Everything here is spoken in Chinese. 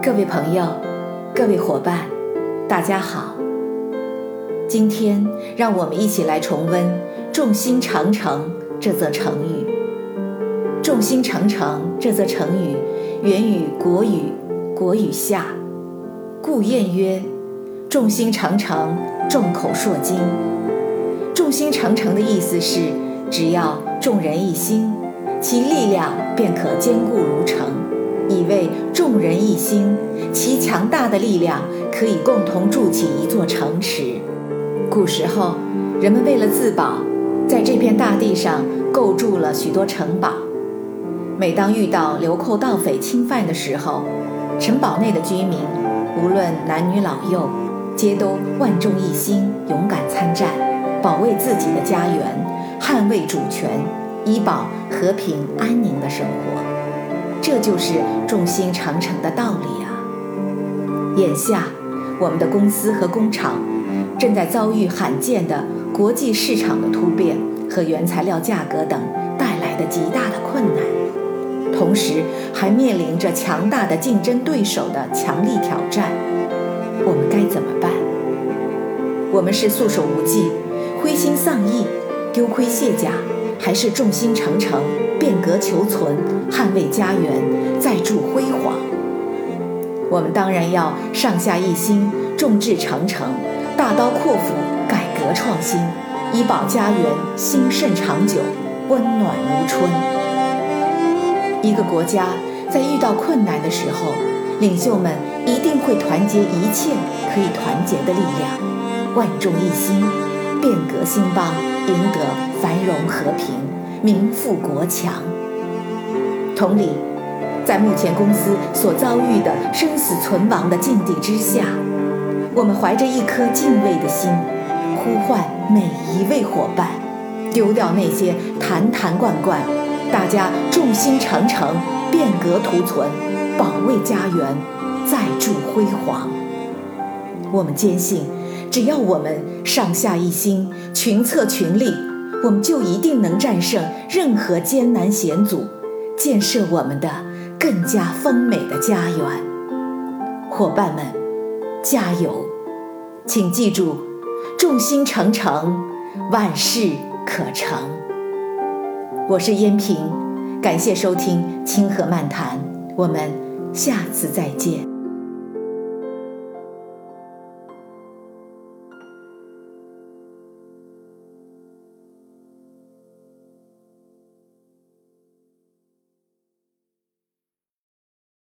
各位朋友，各位伙伴，大家好。今天让我们一起来重温“众心长城”这则成语。“众心长城”这则成语源于国语《国语下》，故谚曰：“众心长城，众口铄金。”“众心长城”的意思是，只要众人一心，其力量便可坚固如城。以为众人一心，其强大的力量可以共同筑起一座城池。古时候，人们为了自保，在这片大地上构筑了许多城堡。每当遇到流寇盗匪侵犯的时候，城堡内的居民，无论男女老幼，皆都万众一心，勇敢参战，保卫自己的家园，捍卫主权，以保和平安宁的生活。这就是众星长城的道理啊！眼下，我们的公司和工厂正在遭遇罕见的国际市场的突变和原材料价格等带来的极大的困难，同时还面临着强大的竞争对手的强力挑战。我们该怎么办？我们是束手无计、灰心丧意、丢盔卸甲，还是众星成城？得求存，捍卫家园，再铸辉煌。我们当然要上下一心，众志成城，大刀阔斧，改革创新，以保家园兴盛长久，温暖如春。一个国家在遇到困难的时候，领袖们一定会团结一切可以团结的力量，万众一心，变革兴邦，赢得繁荣和平。民富国强。同理，在目前公司所遭遇的生死存亡的境地之下，我们怀着一颗敬畏的心，呼唤每一位伙伴，丢掉那些坛坛罐罐，大家众心成城，变革图存，保卫家园，再铸辉煌。我们坚信，只要我们上下一心，群策群力。我们就一定能战胜任何艰难险阻，建设我们的更加丰美的家园。伙伴们，加油！请记住，众心成城，万事可成。我是燕平，感谢收听清河漫谈，我们下次再见。